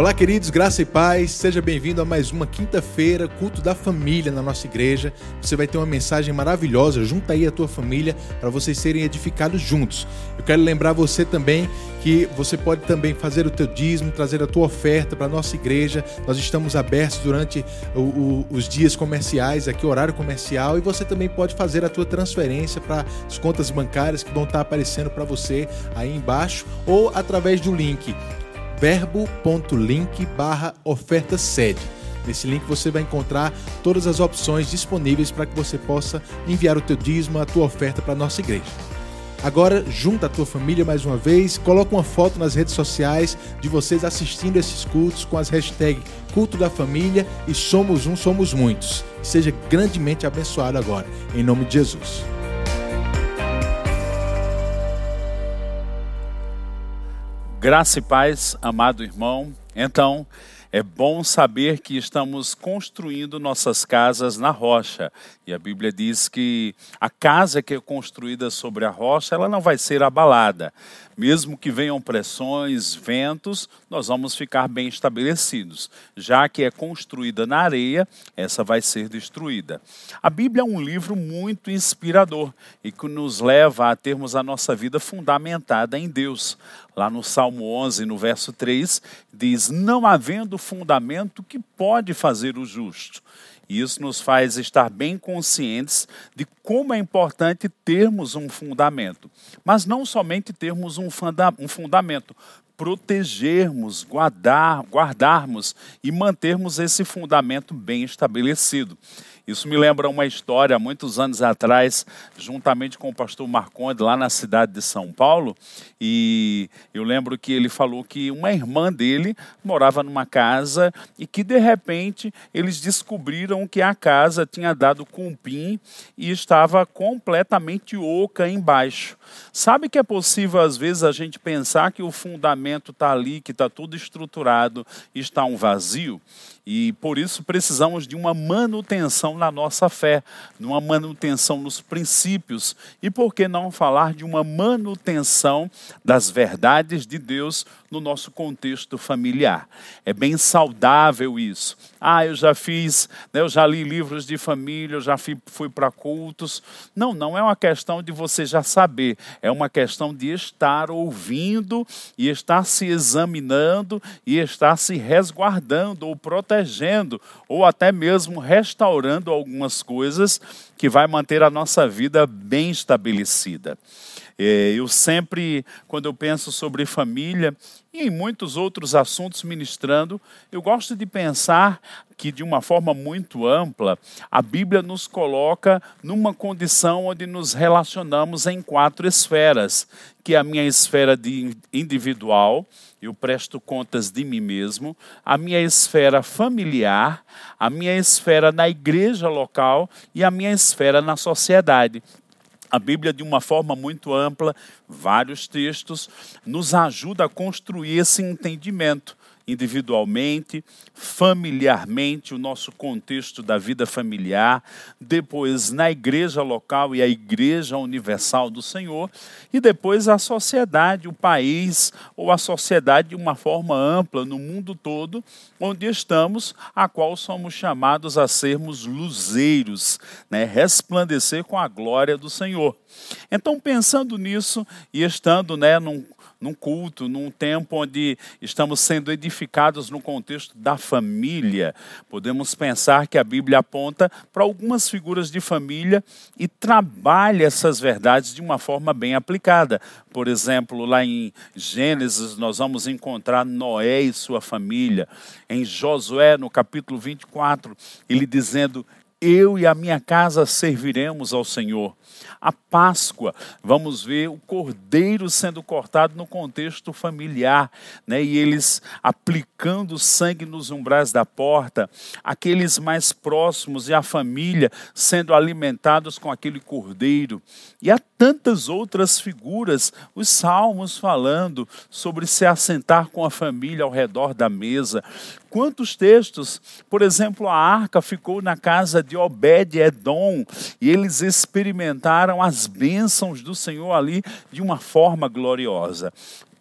Olá, queridos, graça e paz. Seja bem-vindo a mais uma quinta-feira, culto da família na nossa igreja. Você vai ter uma mensagem maravilhosa. Junta aí a tua família para vocês serem edificados juntos. Eu quero lembrar você também que você pode também fazer o teu dízimo, trazer a tua oferta para a nossa igreja. Nós estamos abertos durante o, o, os dias comerciais, aqui horário comercial, e você também pode fazer a tua transferência para as contas bancárias que vão estar aparecendo para você aí embaixo ou através do link verbo.link barra oferta sede. Nesse link você vai encontrar todas as opções disponíveis para que você possa enviar o teu dízimo, a tua oferta para a nossa igreja. Agora, junta a tua família mais uma vez, coloca uma foto nas redes sociais de vocês assistindo esses cultos com as hashtags Culto da Família e Somos Um, Somos Muitos. Seja grandemente abençoado agora, em nome de Jesus. Graça e paz, amado irmão. Então, é bom saber que estamos construindo nossas casas na rocha. E a Bíblia diz que a casa que é construída sobre a rocha, ela não vai ser abalada. Mesmo que venham pressões, ventos, nós vamos ficar bem estabelecidos. Já que é construída na areia, essa vai ser destruída. A Bíblia é um livro muito inspirador e que nos leva a termos a nossa vida fundamentada em Deus. Lá no Salmo 11, no verso 3, diz: Não havendo fundamento que pode fazer o justo. Isso nos faz estar bem conscientes de como é importante termos um fundamento. Mas não somente termos um, funda um fundamento, protegermos, guardar, guardarmos e mantermos esse fundamento bem estabelecido. Isso me lembra uma história, muitos anos atrás, juntamente com o pastor Marconde, lá na cidade de São Paulo, e eu lembro que ele falou que uma irmã dele morava numa casa e que, de repente, eles descobriram que a casa tinha dado cupim e estava completamente oca embaixo. Sabe que é possível, às vezes, a gente pensar que o fundamento está ali, que está tudo estruturado está um vazio? E por isso precisamos de uma manutenção na nossa fé, de uma manutenção nos princípios. E por que não falar de uma manutenção das verdades de Deus no nosso contexto familiar? É bem saudável isso. Ah, eu já fiz, né, eu já li livros de família, eu já fui, fui para cultos. Não, não é uma questão de você já saber, é uma questão de estar ouvindo e estar se examinando e estar se resguardando ou protegendo ou até mesmo restaurando algumas coisas que vai manter a nossa vida bem estabelecida. É, eu sempre, quando eu penso sobre família e em muitos outros assuntos ministrando, eu gosto de pensar que, de uma forma muito ampla, a Bíblia nos coloca numa condição onde nos relacionamos em quatro esferas, que é a minha esfera de individual, eu presto contas de mim mesmo, a minha esfera familiar, a minha esfera na igreja local e a minha esfera na sociedade. A Bíblia, de uma forma muito ampla, vários textos, nos ajuda a construir esse entendimento individualmente, familiarmente, o nosso contexto da vida familiar, depois na igreja local e a igreja universal do Senhor, e depois a sociedade, o país ou a sociedade de uma forma ampla no mundo todo, onde estamos, a qual somos chamados a sermos luzeiros, né? resplandecer com a glória do Senhor. Então, pensando nisso e estando né, num num culto, num tempo onde estamos sendo edificados no contexto da família. Podemos pensar que a Bíblia aponta para algumas figuras de família e trabalha essas verdades de uma forma bem aplicada. Por exemplo, lá em Gênesis, nós vamos encontrar Noé e sua família. Em Josué, no capítulo 24, ele dizendo: Eu e a minha casa serviremos ao Senhor a Páscoa, vamos ver o cordeiro sendo cortado no contexto familiar, né? e eles aplicando sangue nos umbrais da porta, aqueles mais próximos e a família sendo alimentados com aquele cordeiro. E há tantas outras figuras, os salmos falando sobre se assentar com a família ao redor da mesa, Quantos textos? Por exemplo, a arca ficou na casa de Obed-Edom e eles experimentaram as bênçãos do Senhor ali de uma forma gloriosa.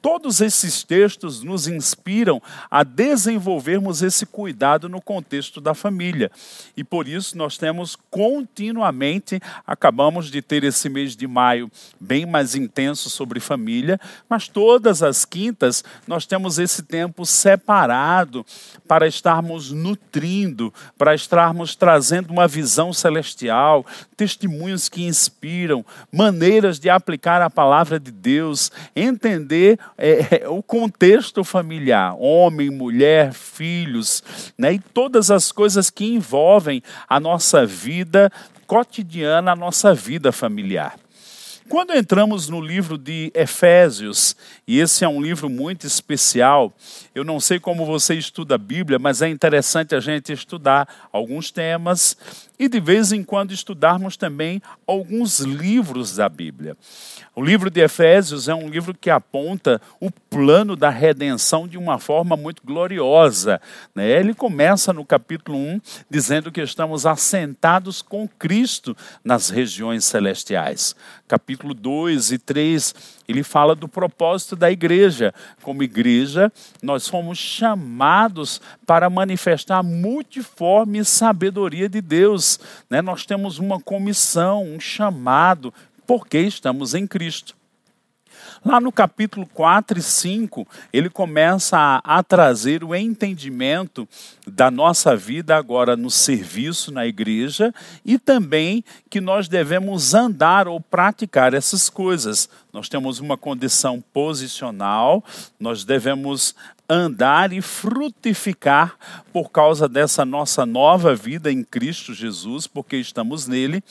Todos esses textos nos inspiram a desenvolvermos esse cuidado no contexto da família. E por isso nós temos continuamente, acabamos de ter esse mês de maio bem mais intenso sobre família, mas todas as quintas nós temos esse tempo separado para estarmos nutrindo, para estarmos trazendo uma visão celestial, testemunhos que inspiram, maneiras de aplicar a palavra de Deus, entender é, é, o contexto familiar, homem, mulher, filhos, né, e todas as coisas que envolvem a nossa vida cotidiana, a nossa vida familiar. Quando entramos no livro de Efésios, e esse é um livro muito especial, eu não sei como você estuda a Bíblia, mas é interessante a gente estudar alguns temas e de vez em quando estudarmos também alguns livros da Bíblia. O livro de Efésios é um livro que aponta o plano da redenção de uma forma muito gloriosa. Né? Ele começa no capítulo 1 dizendo que estamos assentados com Cristo nas regiões celestiais. Capítulo 2 e 3, ele fala do propósito da igreja. Como igreja, nós fomos chamados para manifestar a multiforme sabedoria de Deus. Né? Nós temos uma comissão, um chamado porque estamos em Cristo. Lá no capítulo 4 e 5, ele começa a, a, trazer o entendimento da nossa vida agora no serviço na igreja e também que nós devemos andar ou praticar essas coisas. Nós temos uma condição posicional, nós devemos andar e frutificar por causa dessa nossa nova vida em Cristo Jesus, porque estamos nele.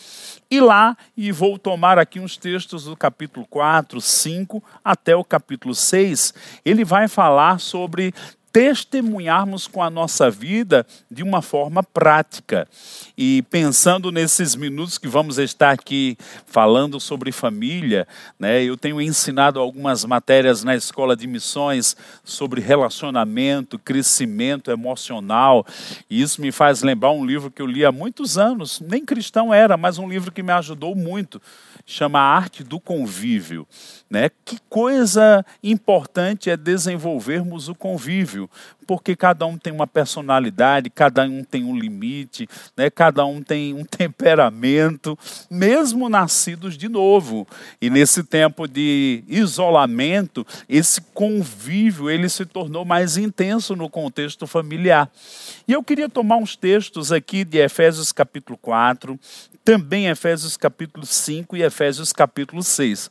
E lá, e vou tomar aqui uns textos do capítulo 4, 5 até o capítulo 6, ele vai falar sobre testemunharmos com a nossa vida de uma forma prática. E pensando nesses minutos que vamos estar aqui falando sobre família, né, eu tenho ensinado algumas matérias na escola de missões sobre relacionamento, crescimento emocional, e isso me faz lembrar um livro que eu li há muitos anos, nem cristão era, mas um livro que me ajudou muito chama Arte do Convívio. Né? Que coisa importante é desenvolvermos o convívio, porque cada um tem uma personalidade, cada um tem um limite, né? cada um tem um temperamento, mesmo nascidos de novo. E nesse tempo de isolamento, esse convívio ele se tornou mais intenso no contexto familiar. E eu queria tomar uns textos aqui de Efésios capítulo 4, também Efésios capítulo 5 e Efésios capítulo 6.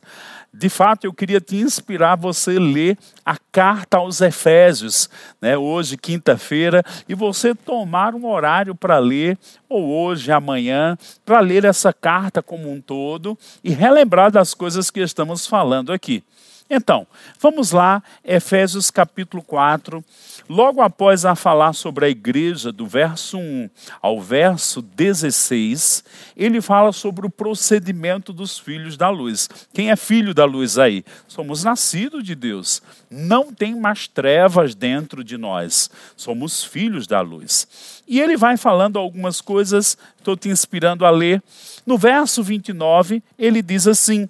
De fato, eu queria te inspirar você ler a carta aos Efésios, né, hoje, quinta-feira, e você tomar um horário para ler, ou hoje, amanhã, para ler essa carta como um todo e relembrar das coisas que estamos falando aqui. Então, vamos lá, Efésios capítulo 4. Logo após a falar sobre a igreja, do verso 1 ao verso 16, ele fala sobre o procedimento dos filhos da luz. Quem é filho da luz aí? Somos nascidos de Deus. Não tem mais trevas dentro de nós. Somos filhos da luz. E ele vai falando algumas coisas, estou te inspirando a ler. No verso 29, ele diz assim: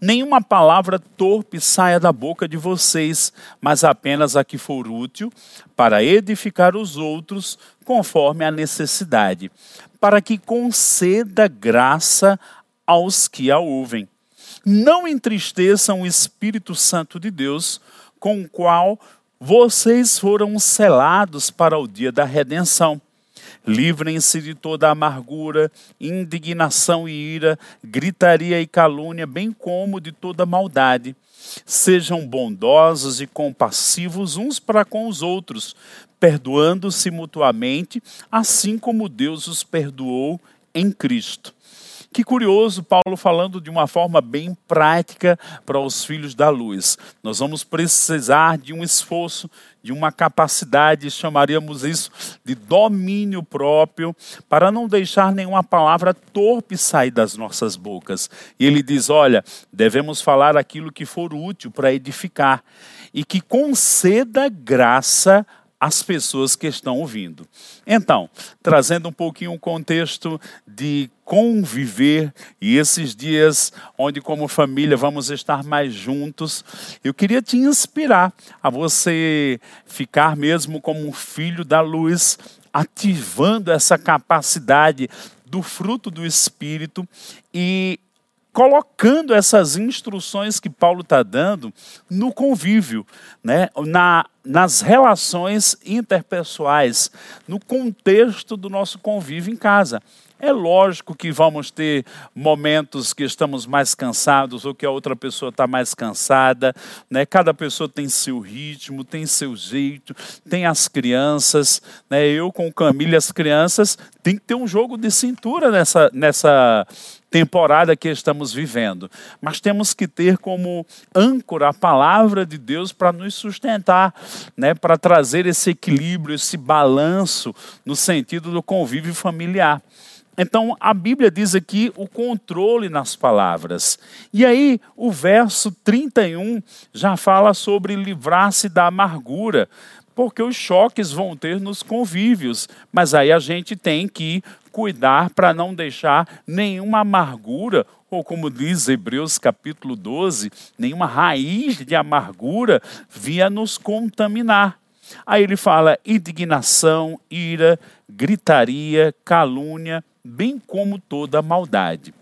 Nenhuma palavra torpe saia da boca de vocês, mas apenas a que for útil para edificar os outros conforme a necessidade, para que conceda graça aos que a ouvem. Não entristeçam o Espírito Santo de Deus, com o qual vocês foram selados para o dia da redenção. Livrem-se de toda amargura, indignação e ira, gritaria e calúnia, bem como de toda maldade. Sejam bondosos e compassivos uns para com os outros, perdoando-se mutuamente, assim como Deus os perdoou em Cristo. Que curioso, Paulo falando de uma forma bem prática para os filhos da luz. Nós vamos precisar de um esforço, de uma capacidade, chamaríamos isso de domínio próprio, para não deixar nenhuma palavra torpe sair das nossas bocas. E ele diz: olha, devemos falar aquilo que for útil para edificar e que conceda graça as pessoas que estão ouvindo. Então, trazendo um pouquinho o contexto de conviver e esses dias onde, como família, vamos estar mais juntos, eu queria te inspirar a você ficar mesmo como um filho da luz, ativando essa capacidade do fruto do Espírito e colocando essas instruções que Paulo está dando no convívio, né? Na, nas relações interpessoais, no contexto do nosso convívio em casa. É lógico que vamos ter momentos que estamos mais cansados ou que a outra pessoa está mais cansada, né? Cada pessoa tem seu ritmo, tem seu jeito, tem as crianças, né? Eu com Camila as crianças tem que ter um jogo de cintura nessa nessa temporada que estamos vivendo, mas temos que ter como âncora a palavra de Deus para nos sustentar, né, para trazer esse equilíbrio, esse balanço no sentido do convívio familiar. Então, a Bíblia diz aqui o controle nas palavras. E aí, o verso 31 já fala sobre livrar-se da amargura, porque os choques vão ter nos convívios, mas aí a gente tem que cuidar para não deixar nenhuma amargura, ou como diz Hebreus capítulo 12, nenhuma raiz de amargura via nos contaminar. Aí ele fala indignação, ira, gritaria, calúnia, bem como toda maldade.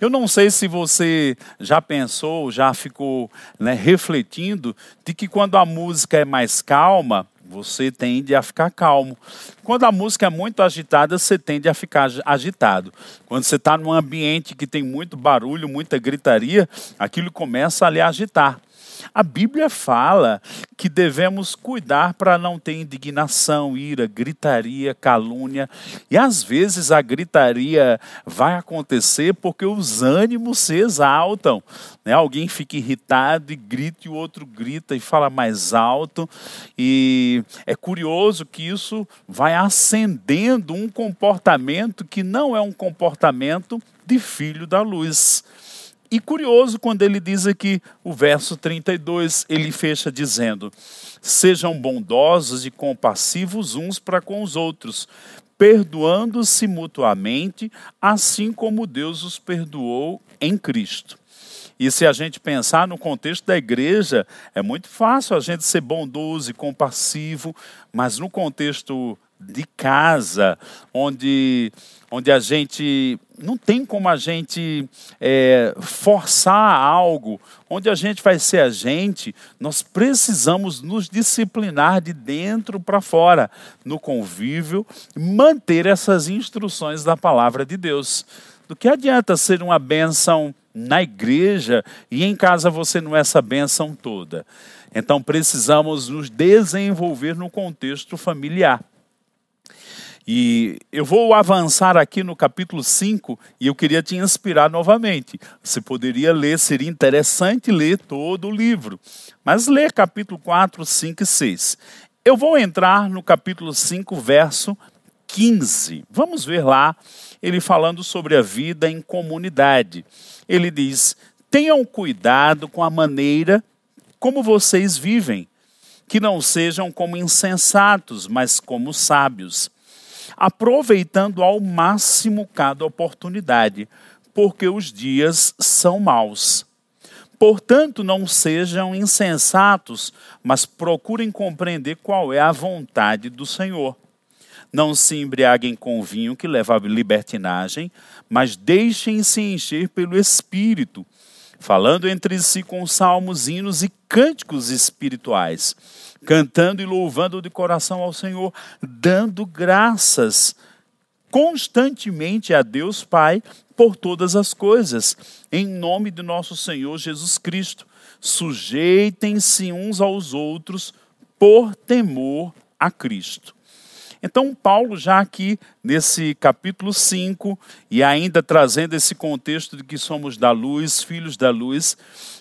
Eu não sei se você já pensou, já ficou né, refletindo de que quando a música é mais calma, você tende a ficar calmo. Quando a música é muito agitada, você tende a ficar agitado. Quando você está num ambiente que tem muito barulho, muita gritaria, aquilo começa a lhe agitar. A Bíblia fala que devemos cuidar para não ter indignação, ira, gritaria, calúnia. E às vezes a gritaria vai acontecer porque os ânimos se exaltam. Né? Alguém fica irritado e grita, e o outro grita e fala mais alto. E é curioso que isso vai acendendo um comportamento que não é um comportamento de filho da luz. E curioso quando ele diz aqui, o verso 32, ele fecha dizendo: Sejam bondosos e compassivos uns para com os outros, perdoando-se mutuamente, assim como Deus os perdoou em Cristo. E se a gente pensar no contexto da igreja, é muito fácil a gente ser bondoso e compassivo, mas no contexto de casa, onde, onde a gente não tem como a gente é, forçar algo, onde a gente vai ser a gente, nós precisamos nos disciplinar de dentro para fora, no convívio, manter essas instruções da palavra de Deus. Do que adianta ser uma bênção na igreja e em casa você não é essa bênção toda? Então precisamos nos desenvolver no contexto familiar. E eu vou avançar aqui no capítulo 5 e eu queria te inspirar novamente. Você poderia ler, seria interessante ler todo o livro, mas lê capítulo 4, 5 e 6. Eu vou entrar no capítulo 5, verso 15. Vamos ver lá ele falando sobre a vida em comunidade. Ele diz: tenham cuidado com a maneira como vocês vivem, que não sejam como insensatos, mas como sábios aproveitando ao máximo cada oportunidade, porque os dias são maus. Portanto, não sejam insensatos, mas procurem compreender qual é a vontade do Senhor. Não se embriaguem com vinho que leva à libertinagem, mas deixem-se encher pelo Espírito, falando entre si com salmos, hinos e cânticos espirituais cantando e louvando de coração ao Senhor, dando graças constantemente a Deus Pai por todas as coisas, em nome de nosso Senhor Jesus Cristo. Sujeitem-se uns aos outros por temor a Cristo. Então, Paulo, já aqui nesse capítulo 5, e ainda trazendo esse contexto de que somos da luz, filhos da luz,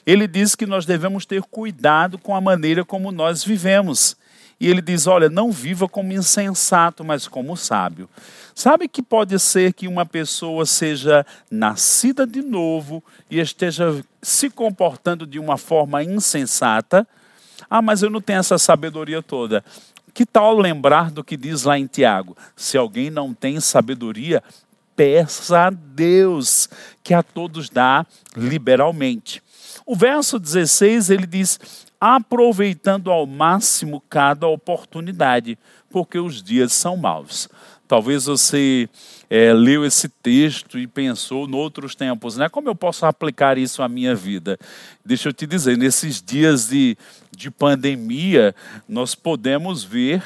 ele diz que nós devemos ter cuidado com a maneira como nós vivemos. E ele diz: olha, não viva como insensato, mas como sábio. Sabe que pode ser que uma pessoa seja nascida de novo e esteja se comportando de uma forma insensata? Ah, mas eu não tenho essa sabedoria toda. Que tal lembrar do que diz lá em Tiago? Se alguém não tem sabedoria, peça a Deus, que a todos dá liberalmente. O verso 16 ele diz: aproveitando ao máximo cada oportunidade, porque os dias são maus. Talvez você é, leu esse texto e pensou em outros tempos, né? Como eu posso aplicar isso à minha vida? Deixa eu te dizer, nesses dias de, de pandemia, nós podemos ver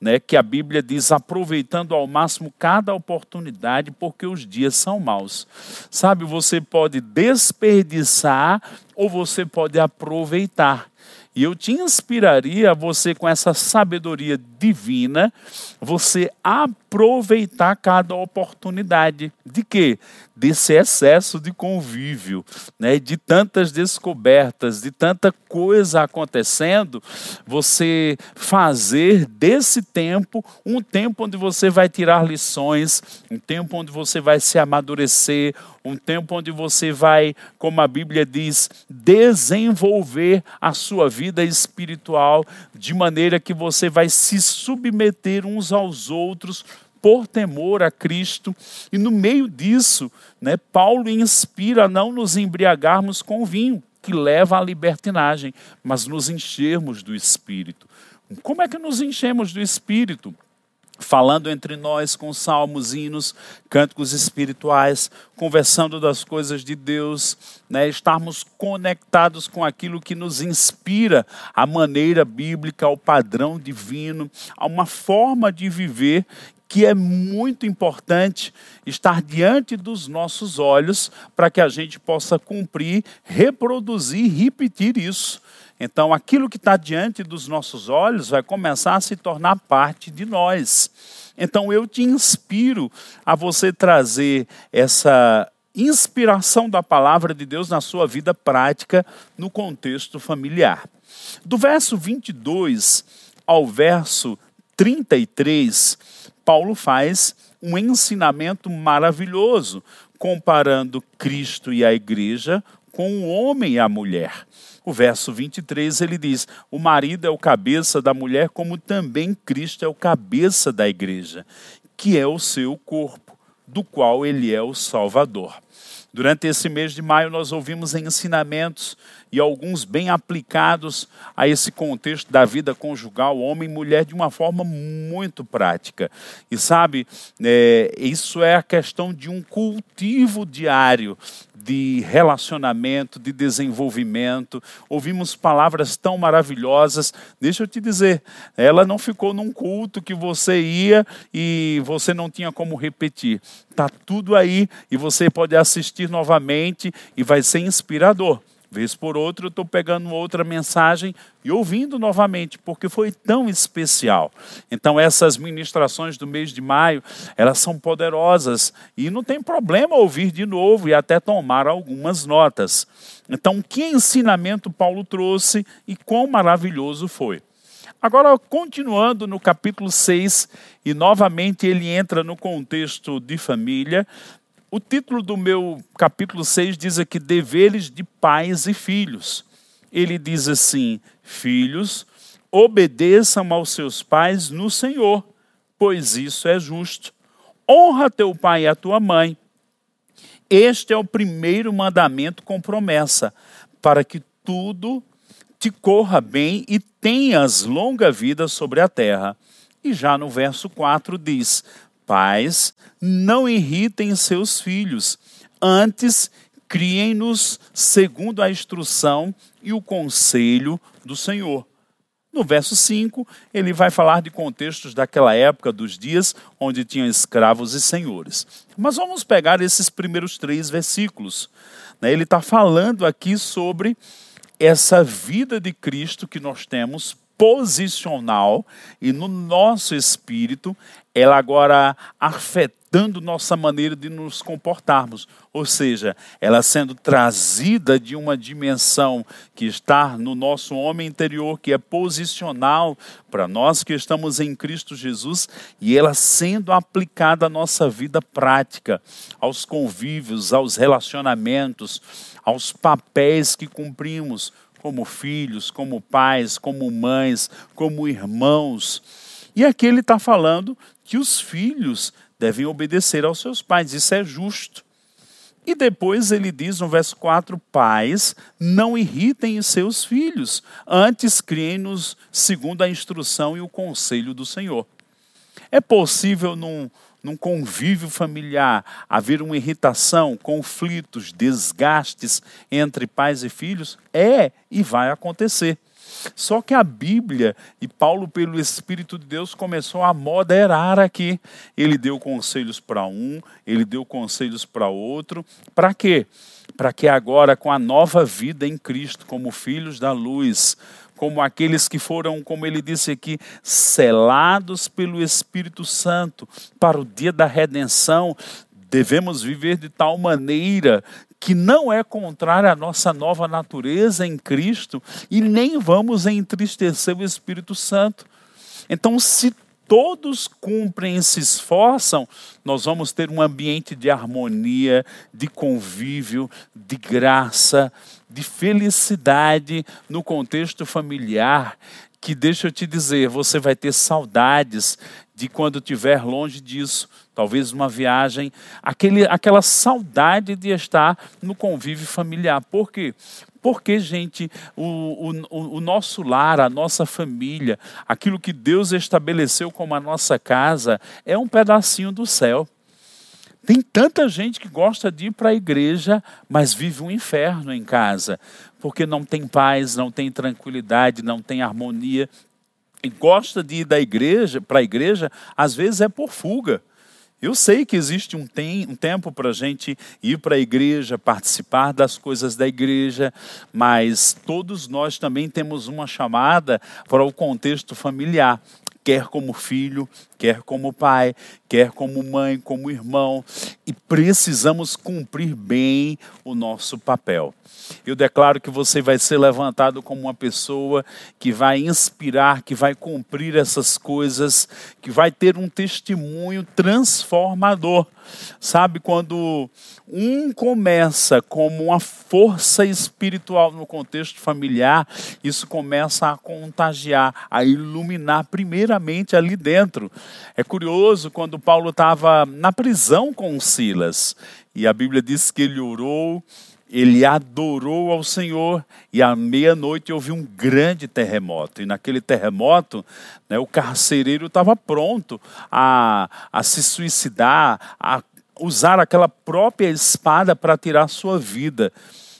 né, que a Bíblia diz aproveitando ao máximo cada oportunidade, porque os dias são maus. Sabe, você pode desperdiçar ou você pode aproveitar. E eu te inspiraria a você, com essa sabedoria divina, você aproveitar cada oportunidade. De quê? Desse excesso de convívio, né? de tantas descobertas, de tanta coisa acontecendo, você fazer desse tempo um tempo onde você vai tirar lições, um tempo onde você vai se amadurecer, um tempo onde você vai, como a Bíblia diz, desenvolver a sua vida espiritual de maneira que você vai se submeter uns aos outros por temor a Cristo. E no meio disso, né, Paulo inspira a não nos embriagarmos com vinho, que leva à libertinagem, mas nos enchermos do Espírito. Como é que nos enchemos do Espírito? falando entre nós com salmos, hinos, cânticos espirituais, conversando das coisas de Deus, né? estarmos conectados com aquilo que nos inspira a maneira bíblica, ao padrão divino, a uma forma de viver que é muito importante estar diante dos nossos olhos para que a gente possa cumprir, reproduzir, repetir isso. Então, aquilo que está diante dos nossos olhos vai começar a se tornar parte de nós. Então, eu te inspiro a você trazer essa inspiração da palavra de Deus na sua vida prática no contexto familiar. Do verso 22 ao verso 33, Paulo faz um ensinamento maravilhoso, comparando Cristo e a igreja com o homem e a mulher. O verso 23 ele diz: O marido é o cabeça da mulher, como também Cristo é o cabeça da igreja, que é o seu corpo, do qual ele é o Salvador. Durante esse mês de maio, nós ouvimos ensinamentos e alguns bem aplicados a esse contexto da vida conjugal, homem e mulher, de uma forma muito prática. E sabe, é, isso é a questão de um cultivo diário de relacionamento, de desenvolvimento. Ouvimos palavras tão maravilhosas. Deixa eu te dizer, ela não ficou num culto que você ia e você não tinha como repetir. Está tudo aí e você pode assistir novamente e vai ser inspirador. Vez por outra, eu estou pegando outra mensagem e ouvindo novamente, porque foi tão especial. Então, essas ministrações do mês de maio, elas são poderosas e não tem problema ouvir de novo e até tomar algumas notas. Então, que ensinamento Paulo trouxe e quão maravilhoso foi. Agora, continuando no capítulo 6, e novamente ele entra no contexto de família, o título do meu capítulo 6 diz aqui: Deveres de pais e filhos. Ele diz assim: Filhos, obedeçam aos seus pais no Senhor, pois isso é justo. Honra teu pai e a tua mãe. Este é o primeiro mandamento com promessa, para que tudo te corra bem e tenhas longa vida sobre a terra. E já no verso 4 diz: Pais, não irritem seus filhos, antes criem-nos segundo a instrução e o conselho do Senhor. No verso 5, ele vai falar de contextos daquela época, dos dias onde tinham escravos e senhores. Mas vamos pegar esses primeiros três versículos. Né? Ele está falando aqui sobre essa vida de Cristo que nós temos posicional e no nosso espírito, ela agora afetando nossa maneira de nos comportarmos, ou seja, ela sendo trazida de uma dimensão que está no nosso homem interior, que é posicional para nós que estamos em Cristo Jesus, e ela sendo aplicada à nossa vida prática, aos convívios, aos relacionamentos, aos papéis que cumprimos como filhos, como pais, como mães, como irmãos. E aqui ele está falando que os filhos devem obedecer aos seus pais, isso é justo. E depois ele diz no verso 4: Pais, não irritem os seus filhos, antes criem-nos segundo a instrução e o conselho do Senhor. É possível num, num convívio familiar haver uma irritação, conflitos, desgastes entre pais e filhos? É e vai acontecer. Só que a Bíblia e Paulo, pelo Espírito de Deus, começou a moderar aqui. Ele deu conselhos para um, ele deu conselhos para outro. Para quê? Para que agora, com a nova vida em Cristo, como filhos da luz, como aqueles que foram, como ele disse aqui, selados pelo Espírito Santo para o dia da redenção, devemos viver de tal maneira que não é contrária à nossa nova natureza em Cristo e nem vamos entristecer o Espírito Santo. Então, se todos cumprem e se esforçam, nós vamos ter um ambiente de harmonia, de convívio, de graça, de felicidade no contexto familiar. Que deixa eu te dizer, você vai ter saudades de quando estiver longe disso, talvez uma viagem, aquele, aquela saudade de estar no convívio familiar. Por quê? Porque, gente, o, o, o, nosso lar, a nossa família, aquilo que Deus estabeleceu como a nossa casa, é um pedacinho do céu. Tem tanta gente que gosta de ir para a igreja, mas vive um inferno em casa, porque não tem paz, não tem tranquilidade, não tem harmonia. E gosta de ir da igreja para a igreja, às vezes é por fuga. Eu sei que existe um, tem, um tempo para a gente ir para a igreja, participar das coisas da igreja, mas todos nós também temos uma chamada para o contexto familiar quer como filho, quer como pai, quer como mãe, como irmão, e precisamos cumprir bem o nosso papel. Eu declaro que você vai ser levantado como uma pessoa que vai inspirar, que vai cumprir essas coisas, que vai ter um testemunho transformador. Sabe, quando um começa como uma força espiritual no contexto familiar, isso começa a contagiar, a iluminar ali dentro. É curioso quando Paulo estava na prisão com Silas, e a Bíblia diz que ele orou, ele adorou ao Senhor e à meia-noite houve um grande terremoto. E naquele terremoto, né, o carcereiro estava pronto a, a se suicidar, a usar aquela própria espada para tirar sua vida.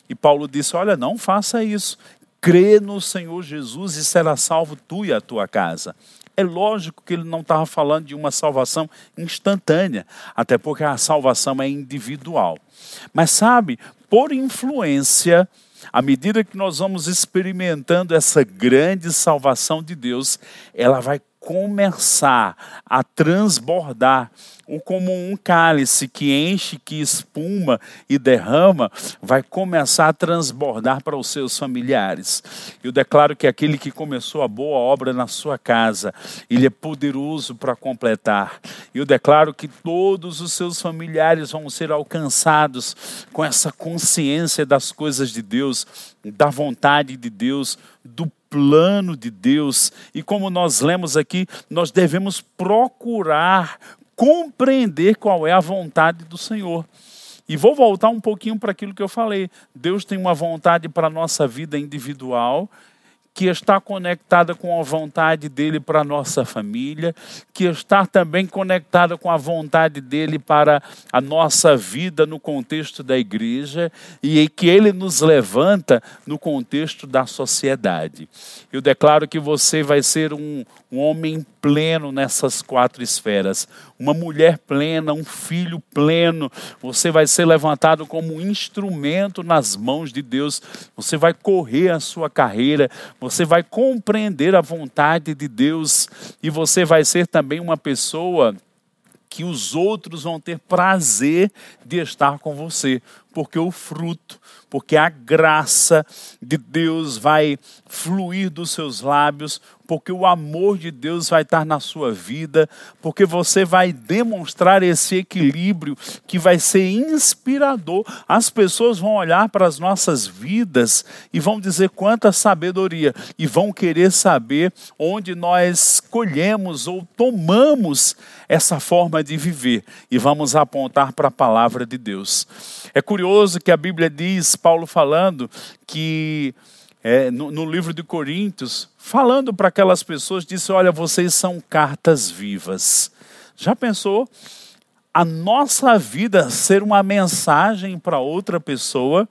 E Paulo disse: Olha, não faça isso. Crê no Senhor Jesus e será salvo tu e a tua casa. É lógico que ele não estava falando de uma salvação instantânea, até porque a salvação é individual. Mas sabe, por influência, à medida que nós vamos experimentando essa grande salvação de Deus, ela vai começar a transbordar como um cálice que enche, que espuma e derrama, vai começar a transbordar para os seus familiares. Eu declaro que aquele que começou a boa obra na sua casa, ele é poderoso para completar. Eu declaro que todos os seus familiares vão ser alcançados com essa consciência das coisas de Deus, da vontade de Deus, do plano de Deus. E como nós lemos aqui, nós devemos procurar compreender qual é a vontade do Senhor. E vou voltar um pouquinho para aquilo que eu falei. Deus tem uma vontade para a nossa vida individual que está conectada com a vontade dele para a nossa família, que está também conectada com a vontade dele para a nossa vida no contexto da igreja e que ele nos levanta no contexto da sociedade. Eu declaro que você vai ser um, um homem pleno nessas quatro esferas, uma mulher plena, um filho pleno. Você vai ser levantado como um instrumento nas mãos de Deus. Você vai correr a sua carreira, você vai compreender a vontade de Deus e você vai ser também uma pessoa que os outros vão ter prazer de estar com você, porque o fruto, porque a graça de Deus vai fluir dos seus lábios, porque o amor de Deus vai estar na sua vida, porque você vai demonstrar esse equilíbrio que vai ser inspirador. As pessoas vão olhar para as nossas vidas e vão dizer quanta sabedoria e vão querer saber onde nós colhemos ou tomamos essa forma de viver e vamos apontar para a palavra de Deus. É curioso que a Bíblia diz, Paulo falando, que é, no, no, livro de Coríntios, falando para aquelas pessoas, disse: Olha, vocês são cartas vivas. Já pensou a nossa vida ser uma mensagem para outra pessoa?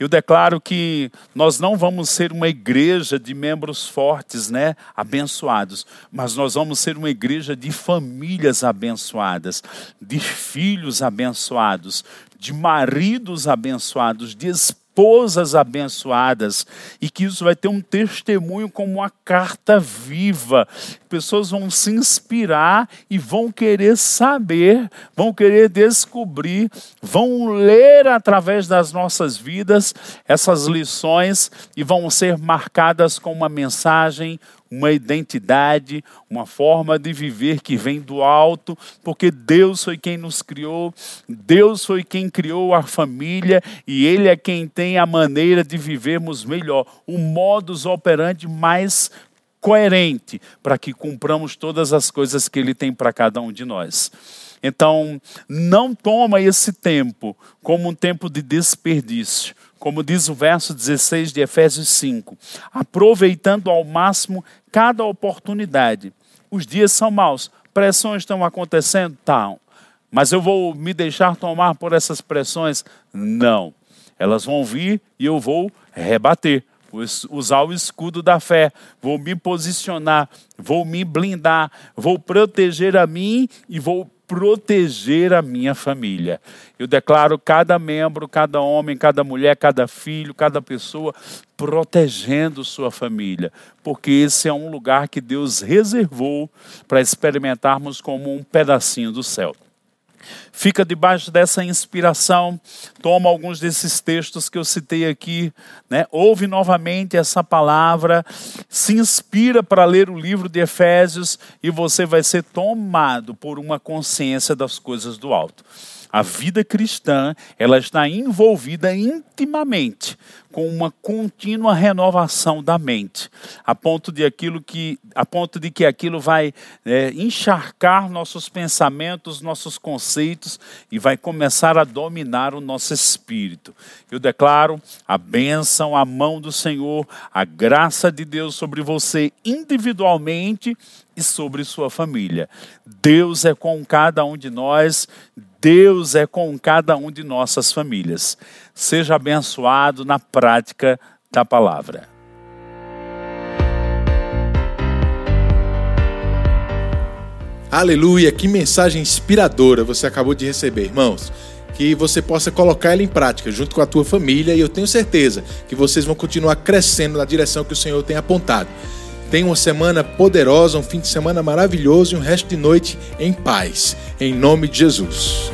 Eu declaro que nós não vamos ser uma igreja de membros fortes, né, abençoados, mas nós vamos ser uma igreja de famílias abençoadas, de filhos abençoados, de maridos abençoados, de esposas esposas abençoadas e que isso vai ter um testemunho como uma carta viva. Pessoas vão se inspirar e vão querer saber, vão querer descobrir, vão ler através das nossas vidas essas lições e vão ser marcadas com uma mensagem, uma identidade, uma forma de viver que vem do alto, porque Deus foi quem nos criou, Deus foi quem criou a família e Ele é quem tem a maneira de vivermos melhor, um modus operandi mais coerente para que cumpramos todas as coisas que Ele tem para cada um de nós. Então, não toma esse tempo como um tempo de desperdício como diz o verso 16 de Efésios 5, aproveitando ao máximo cada oportunidade. Os dias são maus, pressões estão acontecendo? Tá. Mas eu vou me deixar tomar por essas pressões? Não. Elas vão vir e eu vou rebater usar o escudo da fé, vou me posicionar, vou me blindar, vou proteger a mim e vou proteger a minha família. Eu declaro cada membro, cada homem, cada mulher, cada filho, cada pessoa protegendo sua família, porque esse é um lugar que Deus reservou para experimentarmos como um pedacinho do céu fica debaixo dessa inspiração, toma alguns desses textos que eu citei aqui, né? ouve novamente essa palavra, se inspira para ler o livro de Efésios e você vai ser tomado por uma consciência das coisas do alto. A vida cristã, ela está envolvida intimamente com uma contínua renovação da mente, a ponto de aquilo que, a ponto de que aquilo vai é, encharcar nossos pensamentos, nossos conceitos e vai começar a dominar o nosso espírito. Eu declaro a bênção, a mão do Senhor, a graça de Deus sobre você individualmente e sobre sua família. Deus é com cada um de nós, Deus é com cada um de nossas famílias. Seja abençoado na prática da palavra. Aleluia, que mensagem inspiradora você acabou de receber, irmãos. Que você possa colocar ela em prática junto com a tua família e eu tenho certeza que vocês vão continuar crescendo na direção que o Senhor tem apontado. Tenha uma semana poderosa, um fim de semana maravilhoso e um resto de noite em paz. Em nome de Jesus.